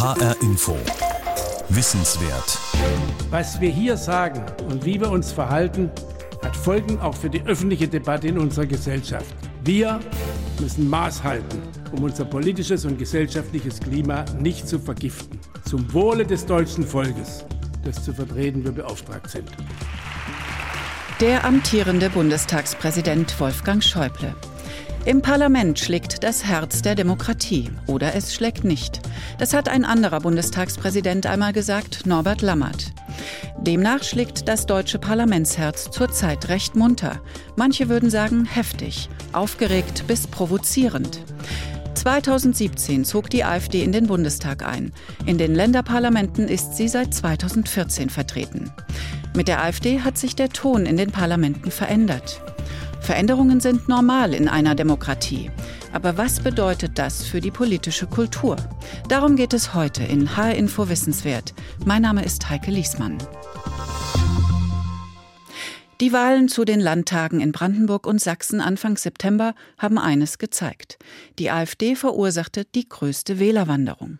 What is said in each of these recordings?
HR Info. Wissenswert. Was wir hier sagen und wie wir uns verhalten, hat Folgen auch für die öffentliche Debatte in unserer Gesellschaft. Wir müssen Maß halten, um unser politisches und gesellschaftliches Klima nicht zu vergiften. Zum Wohle des deutschen Volkes, das zu vertreten wir beauftragt sind. Der amtierende Bundestagspräsident Wolfgang Schäuble. Im Parlament schlägt das Herz der Demokratie oder es schlägt nicht. Das hat ein anderer Bundestagspräsident einmal gesagt, Norbert Lammert. Demnach schlägt das deutsche Parlamentsherz zurzeit recht munter. Manche würden sagen heftig, aufgeregt bis provozierend. 2017 zog die AfD in den Bundestag ein. In den Länderparlamenten ist sie seit 2014 vertreten. Mit der AfD hat sich der Ton in den Parlamenten verändert. Veränderungen sind normal in einer Demokratie. Aber was bedeutet das für die politische Kultur? Darum geht es heute in H-Info Wissenswert. Mein Name ist Heike Liesmann. Die Wahlen zu den Landtagen in Brandenburg und Sachsen Anfang September haben eines gezeigt. Die AfD verursachte die größte Wählerwanderung.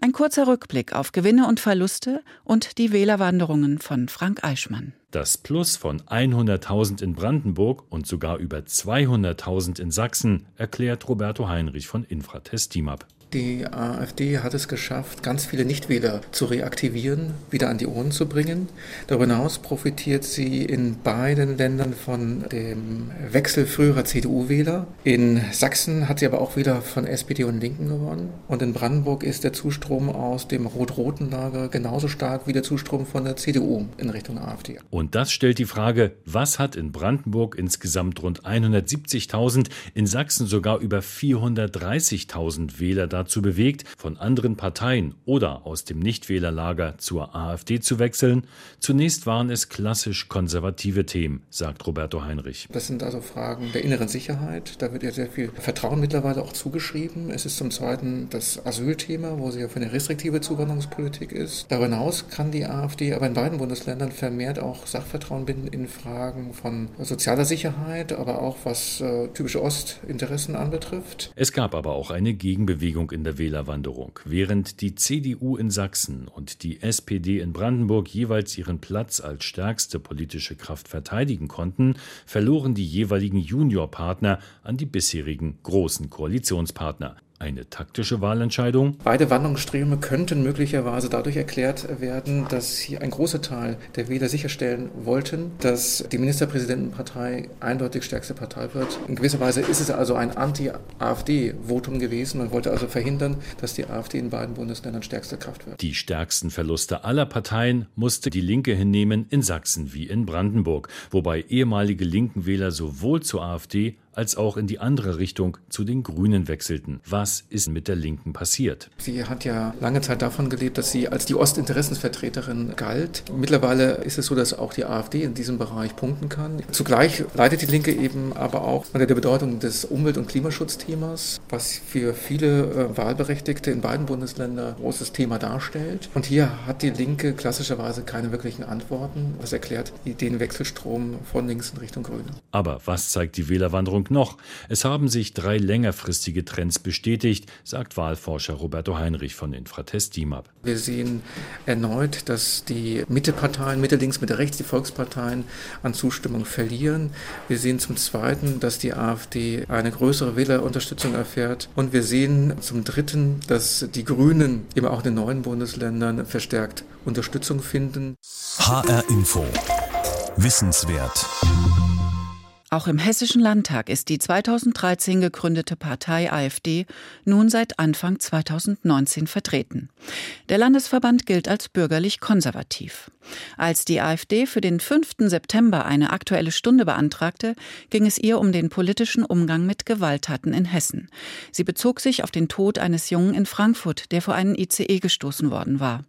Ein kurzer Rückblick auf Gewinne und Verluste und die Wählerwanderungen von Frank Eichmann. Das Plus von 100.000 in Brandenburg und sogar über 200.000 in Sachsen erklärt Roberto Heinrich von Infratest Teamup. Die AfD hat es geschafft, ganz viele Nichtwähler zu reaktivieren, wieder an die Urnen zu bringen. Darüber hinaus profitiert sie in beiden Ländern von dem Wechsel früherer CDU-Wähler. In Sachsen hat sie aber auch wieder von SPD und Linken gewonnen. Und in Brandenburg ist der Zustrom aus dem rot-roten Lager genauso stark wie der Zustrom von der CDU in Richtung AfD. Und das stellt die Frage, was hat in Brandenburg insgesamt rund 170.000, in Sachsen sogar über 430.000 Wähler dazu bewegt, von anderen Parteien oder aus dem Nichtwählerlager zur AfD zu wechseln? Zunächst waren es klassisch konservative Themen, sagt Roberto Heinrich. Das sind also Fragen der inneren Sicherheit. Da wird ja sehr viel Vertrauen mittlerweile auch zugeschrieben. Es ist zum Zweiten das Asylthema, wo sie ja für eine restriktive Zuwanderungspolitik ist. Darüber hinaus kann die AfD aber in beiden Bundesländern vermehrt auch Sachvertrauen binden in Fragen von sozialer Sicherheit, aber auch was äh, typische Ostinteressen anbetrifft. Es gab aber auch eine Gegenbewegung Bewegung in der Wählerwanderung. Während die CDU in Sachsen und die SPD in Brandenburg jeweils ihren Platz als stärkste politische Kraft verteidigen konnten, verloren die jeweiligen Juniorpartner an die bisherigen großen Koalitionspartner. Eine taktische Wahlentscheidung? Beide Wanderungsströme könnten möglicherweise dadurch erklärt werden, dass hier ein großer Teil der Wähler sicherstellen wollten, dass die Ministerpräsidentenpartei eindeutig stärkste Partei wird. In gewisser Weise ist es also ein Anti-AfD-Votum gewesen. Man wollte also verhindern, dass die AfD in beiden Bundesländern stärkste Kraft wird. Die stärksten Verluste aller Parteien musste die Linke hinnehmen in Sachsen wie in Brandenburg, wobei ehemalige linken Wähler sowohl zur AfD als auch in die andere Richtung zu den Grünen wechselten. Was ist mit der Linken passiert? Sie hat ja lange Zeit davon gelebt, dass sie als die Ostinteressensvertreterin galt. Mittlerweile ist es so, dass auch die AfD in diesem Bereich punkten kann. Zugleich leidet die Linke eben aber auch unter der Bedeutung des Umwelt- und Klimaschutzthemas, was für viele äh, Wahlberechtigte in beiden Bundesländern ein großes Thema darstellt. Und hier hat die Linke klassischerweise keine wirklichen Antworten, was erklärt den Wechselstrom von links in Richtung Grüne. Aber was zeigt die Wählerwanderung noch. Es haben sich drei längerfristige Trends bestätigt, sagt Wahlforscher Roberto Heinrich von Infratest DIMAP. Wir sehen erneut, dass die Mitteparteien, Mitte links, Mitte rechts, die Volksparteien an Zustimmung verlieren. Wir sehen zum Zweiten, dass die AfD eine größere Wählerunterstützung erfährt. Und wir sehen zum Dritten, dass die Grünen eben auch in den neuen Bundesländern verstärkt Unterstützung finden. HR Info. Wissenswert. Auch im Hessischen Landtag ist die 2013 gegründete Partei AfD nun seit Anfang 2019 vertreten. Der Landesverband gilt als bürgerlich konservativ. Als die AfD für den 5. September eine aktuelle Stunde beantragte, ging es ihr um den politischen Umgang mit Gewalttaten in Hessen. Sie bezog sich auf den Tod eines Jungen in Frankfurt, der vor einen ICE gestoßen worden war.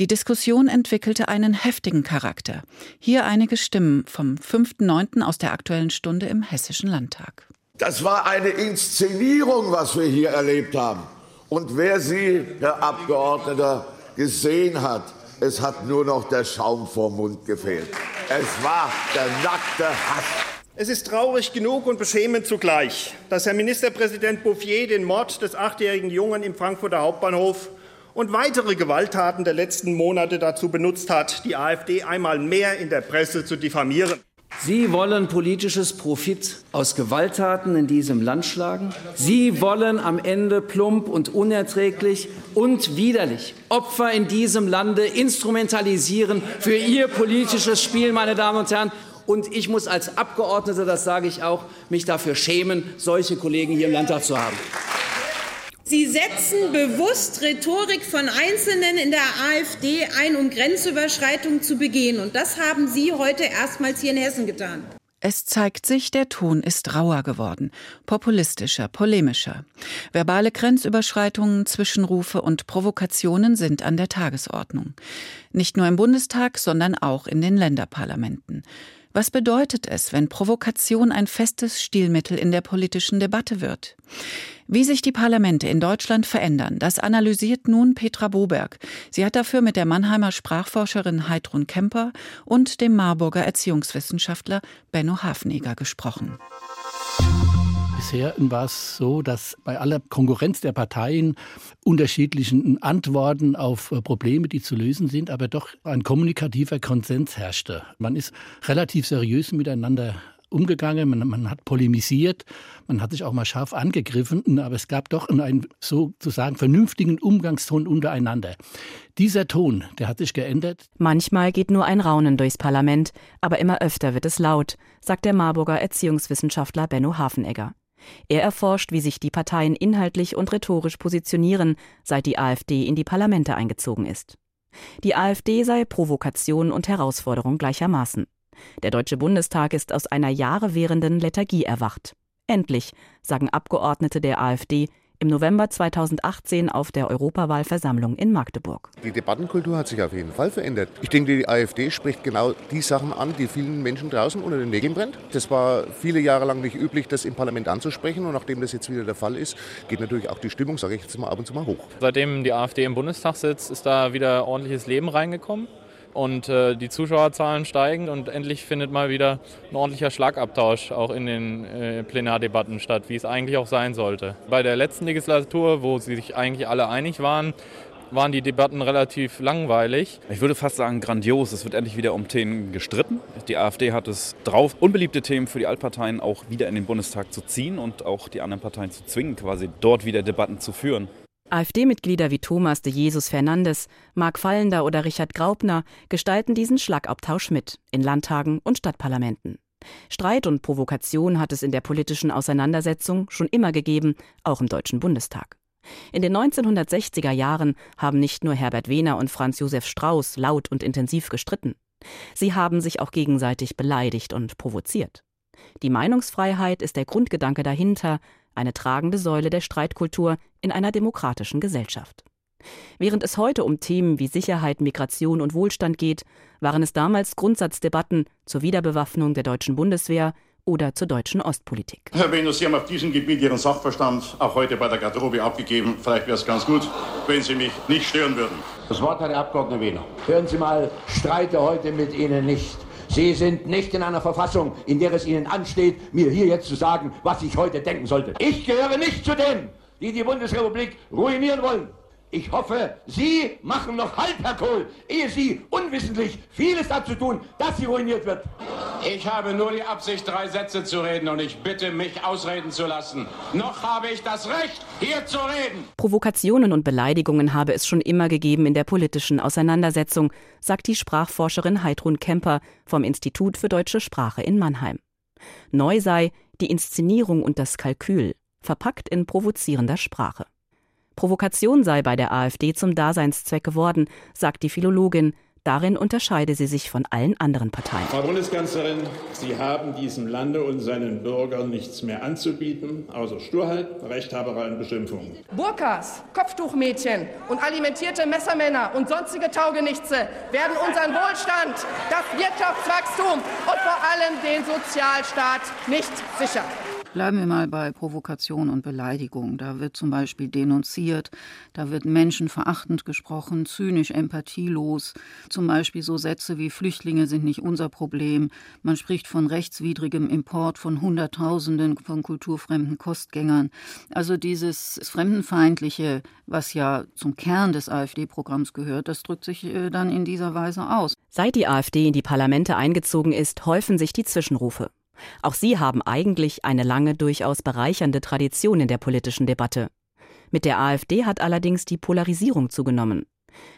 Die Diskussion entwickelte einen heftigen Charakter. Hier einige Stimmen vom 5.9. aus der Aktuellen Stunde im Hessischen Landtag. Das war eine Inszenierung, was wir hier erlebt haben. Und wer Sie, Herr Abgeordneter, gesehen hat, es hat nur noch der Schaum vorm Mund gefehlt. Es war der nackte Hass. Es ist traurig genug und beschämend zugleich, dass Herr Ministerpräsident Bouffier den Mord des achtjährigen Jungen im Frankfurter Hauptbahnhof und weitere Gewalttaten der letzten Monate dazu benutzt hat, die AfD einmal mehr in der Presse zu diffamieren. Sie wollen politisches Profit aus Gewalttaten in diesem Land schlagen. Sie wollen am Ende plump und unerträglich und widerlich Opfer in diesem Lande instrumentalisieren für Ihr politisches Spiel, meine Damen und Herren. Und ich muss als Abgeordneter, das sage ich auch, mich dafür schämen, solche Kollegen hier im Landtag zu haben. Sie setzen bewusst Rhetorik von Einzelnen in der AfD ein, um Grenzüberschreitungen zu begehen. Und das haben Sie heute erstmals hier in Hessen getan. Es zeigt sich, der Ton ist rauer geworden, populistischer, polemischer. Verbale Grenzüberschreitungen, Zwischenrufe und Provokationen sind an der Tagesordnung. Nicht nur im Bundestag, sondern auch in den Länderparlamenten. Was bedeutet es, wenn Provokation ein festes Stilmittel in der politischen Debatte wird? Wie sich die Parlamente in Deutschland verändern, das analysiert nun Petra Boberg. Sie hat dafür mit der Mannheimer Sprachforscherin Heidrun Kemper und dem Marburger Erziehungswissenschaftler Benno Hafneger gesprochen. Bisher war es so, dass bei aller Konkurrenz der Parteien unterschiedlichen Antworten auf äh, Probleme, die zu lösen sind, aber doch ein kommunikativer Konsens herrschte. Man ist relativ seriös miteinander umgegangen, man, man, hat polemisiert, man hat sich auch mal scharf angegriffen, aber es gab doch einen sozusagen vernünftigen Umgangston untereinander. Dieser Ton, der hat sich geändert. Manchmal geht nur ein Raunen durchs Parlament, aber immer öfter wird es laut, sagt der Marburger Erziehungswissenschaftler Benno Hafenegger. Er erforscht, wie sich die Parteien inhaltlich und rhetorisch positionieren, seit die AfD in die Parlamente eingezogen ist. Die AfD sei Provokation und Herausforderung gleichermaßen. Der Deutsche Bundestag ist aus einer Jahre währenden Lethargie erwacht. Endlich, sagen Abgeordnete der AfD, im November 2018 auf der Europawahlversammlung in Magdeburg. Die Debattenkultur hat sich auf jeden Fall verändert. Ich denke, die AfD spricht genau die Sachen an, die vielen Menschen draußen unter den Nägeln brennt. Das war viele Jahre lang nicht üblich, das im Parlament anzusprechen. Und nachdem das jetzt wieder der Fall ist, geht natürlich auch die Stimmung, sage ich jetzt mal, ab und zu mal hoch. Seitdem die AfD im Bundestag sitzt, ist da wieder ordentliches Leben reingekommen und äh, die Zuschauerzahlen steigen und endlich findet mal wieder ein ordentlicher Schlagabtausch auch in den äh, Plenardebatten statt, wie es eigentlich auch sein sollte. Bei der letzten Legislatur, wo sie sich eigentlich alle einig waren, waren die Debatten relativ langweilig. Ich würde fast sagen grandios. Es wird endlich wieder um Themen gestritten. Die AfD hat es drauf, unbeliebte Themen für die Altparteien auch wieder in den Bundestag zu ziehen und auch die anderen Parteien zu zwingen, quasi dort wieder Debatten zu führen. AfD-Mitglieder wie Thomas de Jesus Fernandes, Marc Fallender oder Richard Graupner gestalten diesen Schlagabtausch mit in Landtagen und Stadtparlamenten. Streit und Provokation hat es in der politischen Auseinandersetzung schon immer gegeben, auch im Deutschen Bundestag. In den 1960er Jahren haben nicht nur Herbert Wehner und Franz Josef Strauß laut und intensiv gestritten. Sie haben sich auch gegenseitig beleidigt und provoziert. Die Meinungsfreiheit ist der Grundgedanke dahinter, eine tragende Säule der Streitkultur in einer demokratischen Gesellschaft. Während es heute um Themen wie Sicherheit, Migration und Wohlstand geht, waren es damals Grundsatzdebatten zur Wiederbewaffnung der deutschen Bundeswehr oder zur deutschen Ostpolitik. Herr Venus, Sie haben auf diesem Gebiet Ihren Sachverstand auch heute bei der Garderobe abgegeben. Vielleicht wäre es ganz gut, wenn Sie mich nicht stören würden. Das Wort hat der Abgeordnete Wehner. Hören Sie mal, streite heute mit Ihnen nicht. Sie sind nicht in einer Verfassung, in der es Ihnen ansteht, mir hier jetzt zu sagen, was ich heute denken sollte. Ich gehöre nicht zu denen, die die Bundesrepublik ruinieren wollen. Ich hoffe, Sie machen noch Halt, Herr Kohl, ehe Sie unwissentlich vieles dazu tun, dass sie ruiniert wird. Ich habe nur die Absicht, drei Sätze zu reden und ich bitte, mich ausreden zu lassen. Noch habe ich das Recht, hier zu reden. Provokationen und Beleidigungen habe es schon immer gegeben in der politischen Auseinandersetzung, sagt die Sprachforscherin Heidrun Kemper vom Institut für deutsche Sprache in Mannheim. Neu sei die Inszenierung und das Kalkül, verpackt in provozierender Sprache. Provokation sei bei der AfD zum Daseinszweck geworden, sagt die Philologin. Darin unterscheide sie sich von allen anderen Parteien. Frau Bundeskanzlerin, Sie haben diesem Lande und seinen Bürgern nichts mehr anzubieten, außer Sturheit, Rechthaberei und Beschimpfungen. Burkas, Kopftuchmädchen und alimentierte Messermänner und sonstige Taugenichtse werden unseren Wohlstand, das Wirtschaftswachstum und vor allem den Sozialstaat nicht sichern. Bleiben wir mal bei Provokation und Beleidigung. Da wird zum Beispiel denunziert, da wird menschenverachtend gesprochen, zynisch, empathielos. Zum Beispiel so Sätze wie Flüchtlinge sind nicht unser Problem. Man spricht von rechtswidrigem Import von Hunderttausenden von kulturfremden Kostgängern. Also dieses Fremdenfeindliche, was ja zum Kern des AfD-Programms gehört, das drückt sich äh, dann in dieser Weise aus. Seit die AfD in die Parlamente eingezogen ist, häufen sich die Zwischenrufe. Auch sie haben eigentlich eine lange, durchaus bereichernde Tradition in der politischen Debatte. Mit der AfD hat allerdings die Polarisierung zugenommen.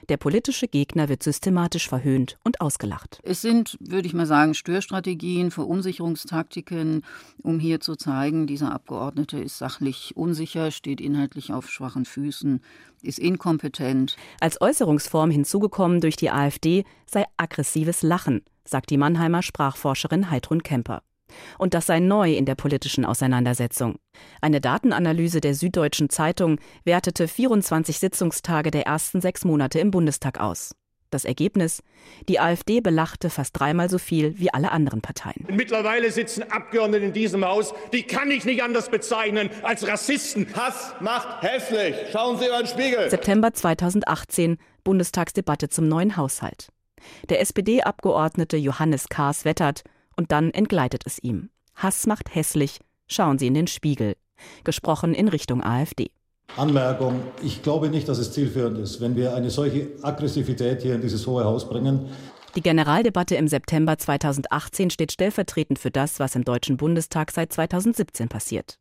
Der politische Gegner wird systematisch verhöhnt und ausgelacht. Es sind, würde ich mal sagen, Störstrategien, Verunsicherungstaktiken, um hier zu zeigen, dieser Abgeordnete ist sachlich unsicher, steht inhaltlich auf schwachen Füßen, ist inkompetent. Als Äußerungsform hinzugekommen durch die AfD sei aggressives Lachen, sagt die Mannheimer Sprachforscherin Heidrun Kemper. Und das sei neu in der politischen Auseinandersetzung. Eine Datenanalyse der Süddeutschen Zeitung wertete 24 Sitzungstage der ersten sechs Monate im Bundestag aus. Das Ergebnis? Die AfD belachte fast dreimal so viel wie alle anderen Parteien. Mittlerweile sitzen Abgeordnete in diesem Haus, die kann ich nicht anders bezeichnen als Rassisten. Hass macht hässlich. Schauen Sie über den Spiegel. September 2018, Bundestagsdebatte zum neuen Haushalt. Der SPD-Abgeordnete Johannes Kahrs wettert, und dann entgleitet es ihm. Hass macht hässlich, schauen Sie in den Spiegel. Gesprochen in Richtung AfD. Anmerkung, ich glaube nicht, dass es zielführend ist, wenn wir eine solche Aggressivität hier in dieses Hohe Haus bringen. Die Generaldebatte im September 2018 steht stellvertretend für das, was im Deutschen Bundestag seit 2017 passiert.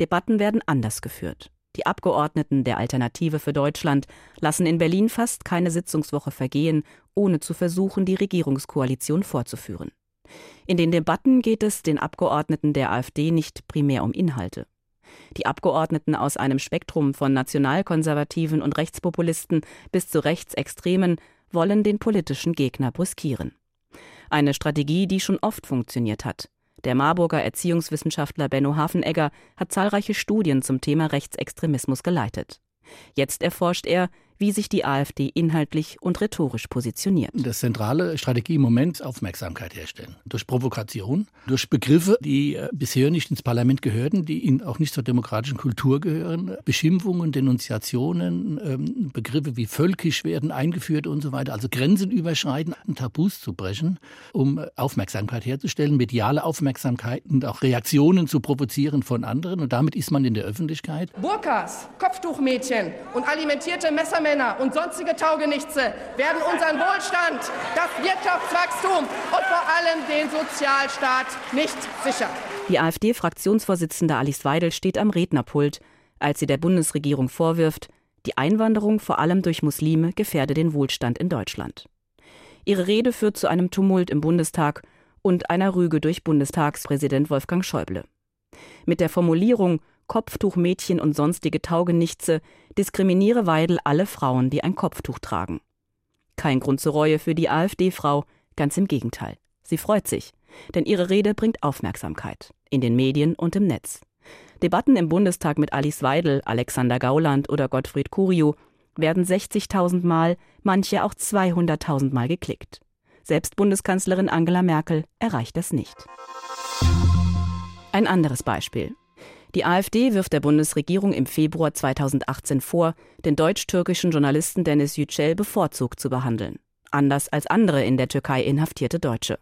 Debatten werden anders geführt. Die Abgeordneten der Alternative für Deutschland lassen in Berlin fast keine Sitzungswoche vergehen, ohne zu versuchen, die Regierungskoalition fortzuführen. In den Debatten geht es den Abgeordneten der AfD nicht primär um Inhalte. Die Abgeordneten aus einem Spektrum von Nationalkonservativen und Rechtspopulisten bis zu Rechtsextremen wollen den politischen Gegner brüskieren. Eine Strategie, die schon oft funktioniert hat. Der Marburger Erziehungswissenschaftler Benno Hafenegger hat zahlreiche Studien zum Thema Rechtsextremismus geleitet. Jetzt erforscht er, wie sich die AfD inhaltlich und rhetorisch positioniert. Das zentrale Strategie im Moment Aufmerksamkeit herstellen. Durch Provokation, durch Begriffe, die äh, bisher nicht ins Parlament gehörten, die ihnen auch nicht zur demokratischen Kultur gehören. Beschimpfungen, Denunziationen, ähm, Begriffe wie völkisch werden eingeführt und so weiter. Also Grenzen überschreiten, Tabus zu brechen, um Aufmerksamkeit herzustellen, mediale Aufmerksamkeit und auch Reaktionen zu provozieren von anderen. Und damit ist man in der Öffentlichkeit. Burkas, Kopftuchmädchen und alimentierte Messermänner Männer und sonstige Taugenichtse werden unseren Wohlstand, das Wirtschaftswachstum und vor allem den Sozialstaat nicht sichern. Die AfD-Fraktionsvorsitzende Alice Weidel steht am Rednerpult, als sie der Bundesregierung vorwirft, die Einwanderung vor allem durch Muslime gefährde den Wohlstand in Deutschland. Ihre Rede führt zu einem Tumult im Bundestag und einer Rüge durch Bundestagspräsident Wolfgang Schäuble. Mit der Formulierung Kopftuchmädchen und sonstige Taugenichtse diskriminiere Weidel alle Frauen, die ein Kopftuch tragen. Kein Grund zur Reue für die AfD-Frau, ganz im Gegenteil. Sie freut sich, denn ihre Rede bringt Aufmerksamkeit in den Medien und im Netz. Debatten im Bundestag mit Alice Weidel, Alexander Gauland oder Gottfried Curio werden 60.000 Mal, manche auch 200.000 Mal geklickt. Selbst Bundeskanzlerin Angela Merkel erreicht das nicht. Ein anderes Beispiel. Die AfD wirft der Bundesregierung im Februar 2018 vor, den deutsch-türkischen Journalisten Dennis Yücel bevorzugt zu behandeln, anders als andere in der Türkei inhaftierte Deutsche.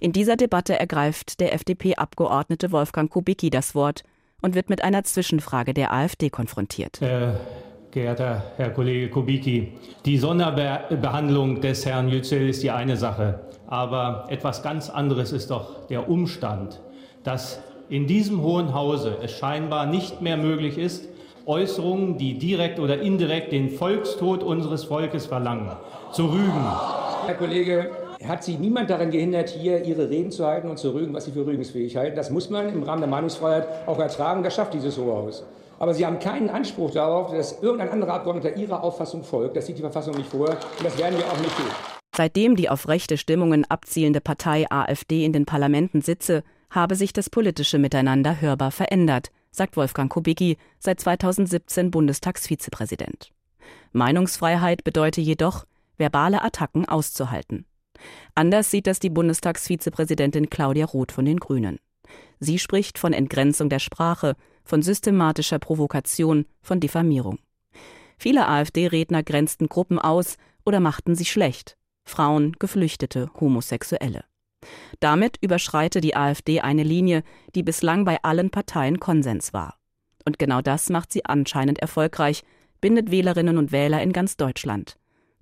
In dieser Debatte ergreift der FDP-Abgeordnete Wolfgang Kubicki das Wort und wird mit einer Zwischenfrage der AfD konfrontiert. Äh, geehrter Herr Kollege Kubicki, die Sonderbehandlung des Herrn Yücel ist die eine Sache, aber etwas ganz anderes ist doch der Umstand, dass in diesem Hohen Hause es scheinbar nicht mehr möglich ist, Äußerungen, die direkt oder indirekt den Volkstod unseres Volkes verlangen, zu rügen. Herr Kollege, hat Sie niemand daran gehindert, hier Ihre Reden zu halten und zu rügen, was Sie für rügensfähig halten? Das muss man im Rahmen der Meinungsfreiheit auch ertragen. Das schafft dieses Hohe Haus. Aber Sie haben keinen Anspruch darauf, dass irgendein anderer Abgeordneter Ihrer Auffassung folgt. Das sieht die Verfassung nicht vor. Und das werden wir auch nicht tun. Seitdem die auf rechte Stimmungen abzielende Partei AfD in den Parlamenten sitze, habe sich das politische Miteinander hörbar verändert, sagt Wolfgang Kubicki, seit 2017 Bundestagsvizepräsident. Meinungsfreiheit bedeute jedoch, verbale Attacken auszuhalten. Anders sieht das die Bundestagsvizepräsidentin Claudia Roth von den Grünen. Sie spricht von Entgrenzung der Sprache, von systematischer Provokation, von Diffamierung. Viele AfD-Redner grenzten Gruppen aus oder machten sie schlecht. Frauen, Geflüchtete, Homosexuelle. Damit überschreite die AfD eine Linie, die bislang bei allen Parteien Konsens war. Und genau das macht sie anscheinend erfolgreich, bindet Wählerinnen und Wähler in ganz Deutschland.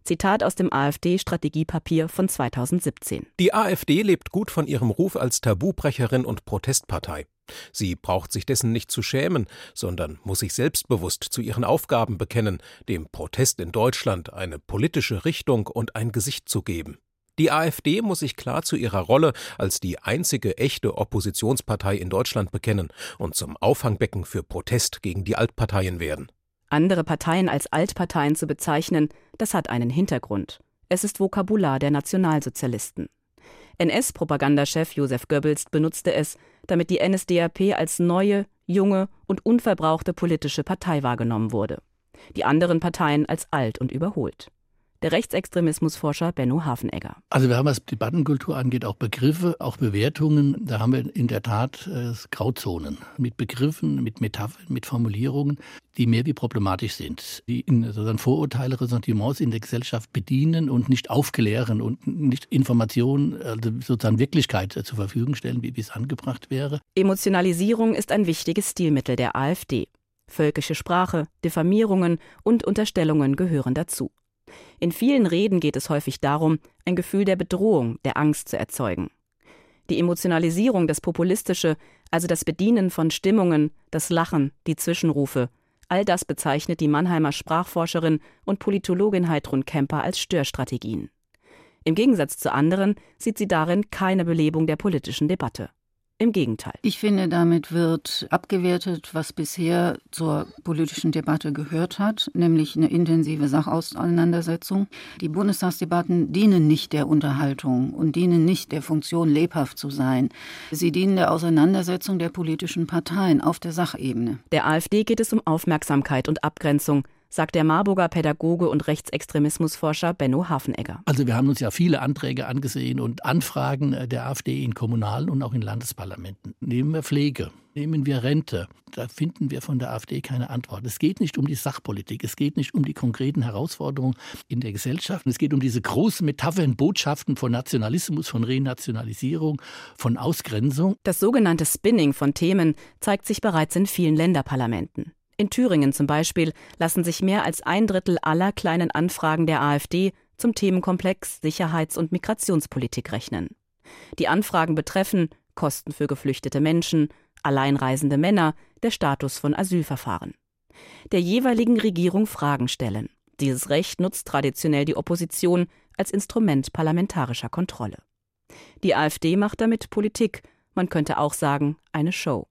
Zitat aus dem AfD-Strategiepapier von 2017. Die AfD lebt gut von ihrem Ruf als Tabubrecherin und Protestpartei. Sie braucht sich dessen nicht zu schämen, sondern muss sich selbstbewusst zu ihren Aufgaben bekennen, dem Protest in Deutschland eine politische Richtung und ein Gesicht zu geben. Die AfD muss sich klar zu ihrer Rolle als die einzige echte Oppositionspartei in Deutschland bekennen und zum Auffangbecken für Protest gegen die Altparteien werden. Andere Parteien als Altparteien zu bezeichnen, das hat einen Hintergrund. Es ist Vokabular der Nationalsozialisten. NS-Propagandachef Josef Goebbels benutzte es, damit die NSDAP als neue, junge und unverbrauchte politische Partei wahrgenommen wurde. Die anderen Parteien als alt und überholt der Rechtsextremismusforscher Benno Hafenegger. Also wir haben, was Debattenkultur angeht, auch Begriffe, auch Bewertungen. Da haben wir in der Tat äh, Grauzonen mit Begriffen, mit Metaphern, mit Formulierungen, die mehr wie problematisch sind, die in, sozusagen Vorurteile, Ressentiments in der Gesellschaft bedienen und nicht aufklären und nicht Informationen, also sozusagen Wirklichkeit zur Verfügung stellen, wie es angebracht wäre. Emotionalisierung ist ein wichtiges Stilmittel der AfD. Völkische Sprache, Diffamierungen und Unterstellungen gehören dazu. In vielen Reden geht es häufig darum, ein Gefühl der Bedrohung, der Angst zu erzeugen. Die Emotionalisierung, das Populistische, also das Bedienen von Stimmungen, das Lachen, die Zwischenrufe, all das bezeichnet die Mannheimer Sprachforscherin und Politologin Heidrun Kemper als Störstrategien. Im Gegensatz zu anderen sieht sie darin keine Belebung der politischen Debatte. Im Gegenteil. Ich finde, damit wird abgewertet, was bisher zur politischen Debatte gehört hat, nämlich eine intensive Sachauseinandersetzung. Die Bundestagsdebatten dienen nicht der Unterhaltung und dienen nicht der Funktion, lebhaft zu sein. Sie dienen der Auseinandersetzung der politischen Parteien auf der Sachebene. Der AfD geht es um Aufmerksamkeit und Abgrenzung sagt der Marburger Pädagoge und Rechtsextremismusforscher Benno Hafenegger. Also wir haben uns ja viele Anträge angesehen und Anfragen der AfD in kommunalen und auch in Landesparlamenten. Nehmen wir Pflege, nehmen wir Rente. Da finden wir von der AfD keine Antwort. Es geht nicht um die Sachpolitik, es geht nicht um die konkreten Herausforderungen in der Gesellschaft. Es geht um diese großen Metaphern, Botschaften von Nationalismus, von Renationalisierung, von Ausgrenzung. Das sogenannte Spinning von Themen zeigt sich bereits in vielen Länderparlamenten. In Thüringen zum Beispiel lassen sich mehr als ein Drittel aller kleinen Anfragen der AfD zum Themenkomplex Sicherheits- und Migrationspolitik rechnen. Die Anfragen betreffen Kosten für geflüchtete Menschen, alleinreisende Männer, der Status von Asylverfahren. Der jeweiligen Regierung Fragen stellen. Dieses Recht nutzt traditionell die Opposition als Instrument parlamentarischer Kontrolle. Die AfD macht damit Politik, man könnte auch sagen, eine Show.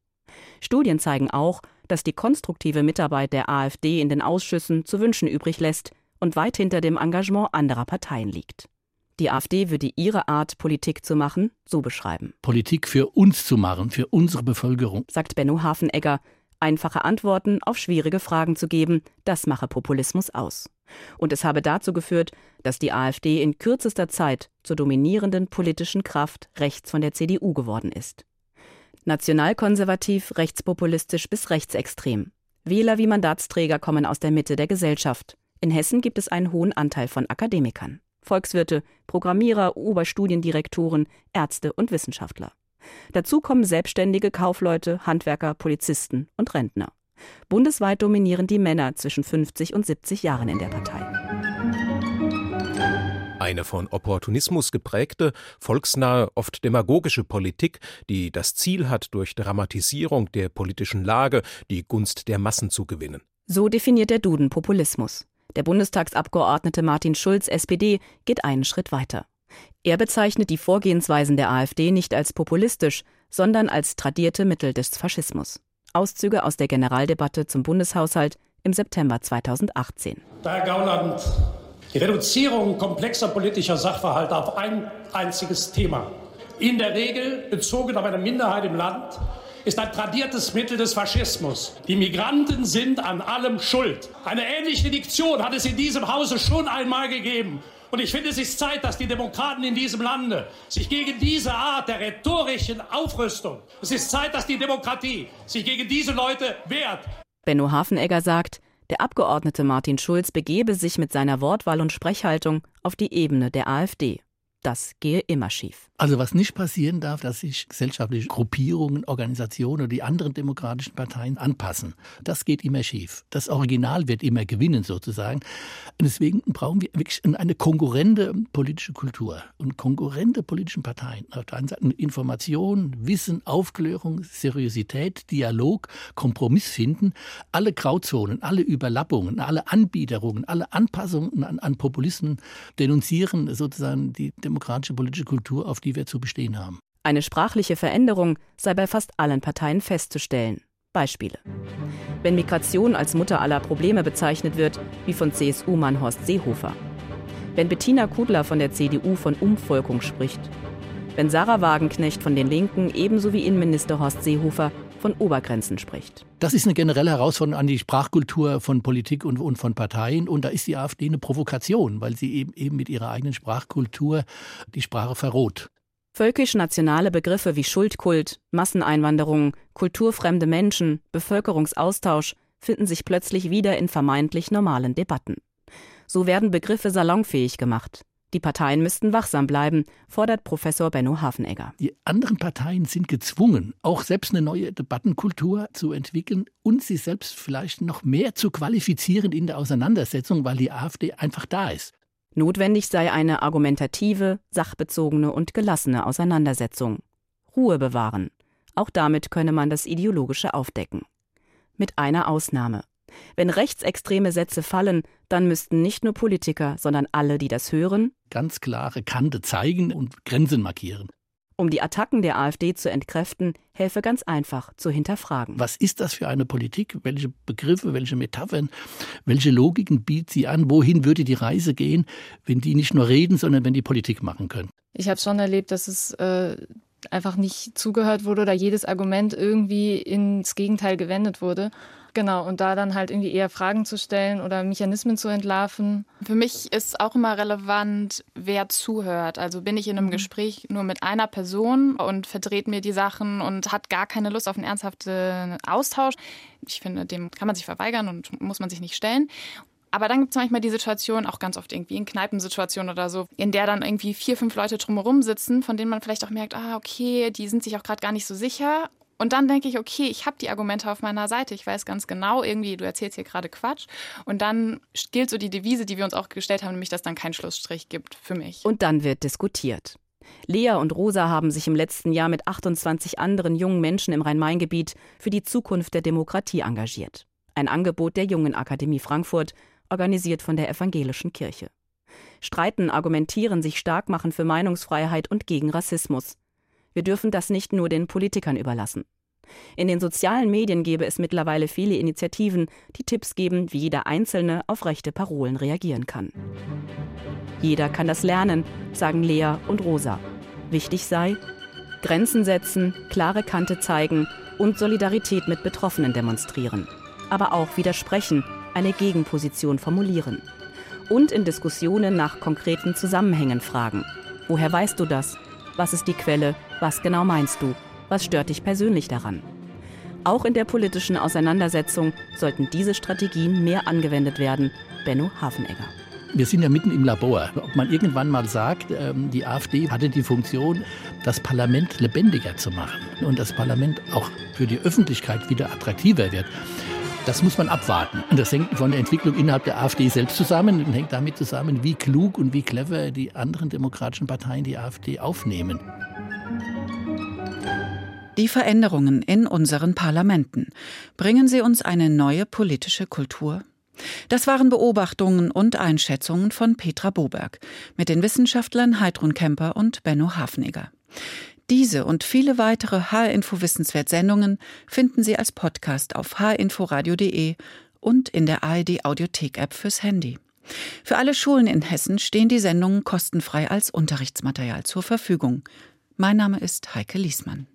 Studien zeigen auch, dass die konstruktive Mitarbeit der AfD in den Ausschüssen zu wünschen übrig lässt und weit hinter dem Engagement anderer Parteien liegt. Die AfD würde ihre Art, Politik zu machen, so beschreiben. Politik für uns zu machen, für unsere Bevölkerung, sagt Benno Hafenegger. Einfache Antworten auf schwierige Fragen zu geben, das mache Populismus aus. Und es habe dazu geführt, dass die AfD in kürzester Zeit zur dominierenden politischen Kraft rechts von der CDU geworden ist. Nationalkonservativ, rechtspopulistisch bis rechtsextrem. Wähler wie Mandatsträger kommen aus der Mitte der Gesellschaft. In Hessen gibt es einen hohen Anteil von Akademikern. Volkswirte, Programmierer, Oberstudiendirektoren, Ärzte und Wissenschaftler. Dazu kommen selbstständige Kaufleute, Handwerker, Polizisten und Rentner. Bundesweit dominieren die Männer zwischen 50 und 70 Jahren in der Partei. Eine von Opportunismus geprägte, volksnahe, oft demagogische Politik, die das Ziel hat, durch Dramatisierung der politischen Lage die Gunst der Massen zu gewinnen. So definiert der Duden Populismus. Der Bundestagsabgeordnete Martin Schulz, SPD, geht einen Schritt weiter. Er bezeichnet die Vorgehensweisen der AfD nicht als populistisch, sondern als tradierte Mittel des Faschismus. Auszüge aus der Generaldebatte zum Bundeshaushalt im September 2018. Herr Gauland, die Reduzierung komplexer politischer Sachverhalte auf ein einziges Thema, in der Regel bezogen auf eine Minderheit im Land, ist ein tradiertes Mittel des Faschismus. Die Migranten sind an allem schuld. Eine ähnliche Diktion hat es in diesem Hause schon einmal gegeben. Und ich finde, es ist Zeit, dass die Demokraten in diesem Lande sich gegen diese Art der rhetorischen Aufrüstung, es ist Zeit, dass die Demokratie sich gegen diese Leute wehrt. Benno Hafenegger sagt, der Abgeordnete Martin Schulz begebe sich mit seiner Wortwahl und Sprechhaltung auf die Ebene der AfD. Das gehe immer schief. Also was nicht passieren darf, dass sich gesellschaftliche Gruppierungen, Organisationen oder die anderen demokratischen Parteien anpassen. Das geht immer schief. Das Original wird immer gewinnen sozusagen. Und deswegen brauchen wir wirklich eine konkurrente politische Kultur und konkurrente politische Parteien. Auf der einen Seite Information, Wissen, Aufklärung, Seriosität, Dialog, Kompromiss finden, alle Grauzonen, alle Überlappungen, alle Anbiederungen, alle Anpassungen an, an Populismen denunzieren sozusagen die demokratische politische Kultur, auf die wir zu bestehen haben. Eine sprachliche Veränderung sei bei fast allen Parteien festzustellen. Beispiele. Wenn Migration als Mutter aller Probleme bezeichnet wird, wie von CSU-Mann Horst Seehofer. Wenn Bettina Kudler von der CDU von Umvolkung spricht. Wenn Sarah Wagenknecht von den Linken ebenso wie Innenminister Horst Seehofer von Obergrenzen spricht. Das ist eine generelle Herausforderung an die Sprachkultur von Politik und, und von Parteien. Und da ist die AfD eine Provokation, weil sie eben, eben mit ihrer eigenen Sprachkultur die Sprache verroht. Völkisch-nationale Begriffe wie Schuldkult, Masseneinwanderung, kulturfremde Menschen, Bevölkerungsaustausch finden sich plötzlich wieder in vermeintlich normalen Debatten. So werden Begriffe salonfähig gemacht. Die Parteien müssten wachsam bleiben, fordert Professor Benno Hafenegger. Die anderen Parteien sind gezwungen, auch selbst eine neue Debattenkultur zu entwickeln und sie selbst vielleicht noch mehr zu qualifizieren in der Auseinandersetzung, weil die AfD einfach da ist. Notwendig sei eine argumentative, sachbezogene und gelassene Auseinandersetzung. Ruhe bewahren. Auch damit könne man das Ideologische aufdecken. Mit einer Ausnahme. Wenn rechtsextreme Sätze fallen, dann müssten nicht nur Politiker, sondern alle, die das hören, ganz klare Kante zeigen und Grenzen markieren. Um die Attacken der AfD zu entkräften, helfe ganz einfach zu hinterfragen. Was ist das für eine Politik? Welche Begriffe, welche Metaphern, welche Logiken bietet sie an? Wohin würde die Reise gehen, wenn die nicht nur reden, sondern wenn die Politik machen können? Ich habe schon erlebt, dass es äh, einfach nicht zugehört wurde oder jedes Argument irgendwie ins Gegenteil gewendet wurde. Genau, und da dann halt irgendwie eher Fragen zu stellen oder Mechanismen zu entlarven. Für mich ist auch immer relevant, wer zuhört. Also bin ich in einem mhm. Gespräch nur mit einer Person und verdreht mir die Sachen und hat gar keine Lust auf einen ernsthaften Austausch. Ich finde, dem kann man sich verweigern und muss man sich nicht stellen. Aber dann gibt es manchmal die Situation, auch ganz oft irgendwie in Kneipensituationen oder so, in der dann irgendwie vier, fünf Leute drumherum sitzen, von denen man vielleicht auch merkt, ah, okay, die sind sich auch gerade gar nicht so sicher. Und dann denke ich, okay, ich habe die Argumente auf meiner Seite. Ich weiß ganz genau, irgendwie, du erzählst hier gerade Quatsch. Und dann gilt so die Devise, die wir uns auch gestellt haben, nämlich, dass dann kein Schlussstrich gibt für mich. Und dann wird diskutiert. Lea und Rosa haben sich im letzten Jahr mit 28 anderen jungen Menschen im Rhein-Main-Gebiet für die Zukunft der Demokratie engagiert. Ein Angebot der Jungen Akademie Frankfurt, organisiert von der Evangelischen Kirche. Streiten, argumentieren, sich stark machen für Meinungsfreiheit und gegen Rassismus. Wir dürfen das nicht nur den Politikern überlassen. In den sozialen Medien gäbe es mittlerweile viele Initiativen, die Tipps geben, wie jeder Einzelne auf rechte Parolen reagieren kann. Jeder kann das lernen, sagen Lea und Rosa. Wichtig sei, Grenzen setzen, klare Kante zeigen und Solidarität mit Betroffenen demonstrieren. Aber auch widersprechen, eine Gegenposition formulieren. Und in Diskussionen nach konkreten Zusammenhängen fragen. Woher weißt du das? Was ist die Quelle? Was genau meinst du? Was stört dich persönlich daran? Auch in der politischen Auseinandersetzung sollten diese Strategien mehr angewendet werden. Benno Hafenegger. Wir sind ja mitten im Labor. Ob man irgendwann mal sagt, ähm, die AfD hatte die Funktion, das Parlament lebendiger zu machen und das Parlament auch für die Öffentlichkeit wieder attraktiver wird. Das muss man abwarten. Und das hängt von der Entwicklung innerhalb der AfD selbst zusammen und hängt damit zusammen, wie klug und wie clever die anderen demokratischen Parteien die AfD aufnehmen. Die Veränderungen in unseren Parlamenten. Bringen sie uns eine neue politische Kultur? Das waren Beobachtungen und Einschätzungen von Petra Boberg mit den Wissenschaftlern Heidrun Kemper und Benno Hafenegger. Diese und viele weitere H-Info Wissenswert Sendungen finden Sie als Podcast auf hinforadio.de und in der ARD Audiothek App fürs Handy. Für alle Schulen in Hessen stehen die Sendungen kostenfrei als Unterrichtsmaterial zur Verfügung. Mein Name ist Heike Liesmann.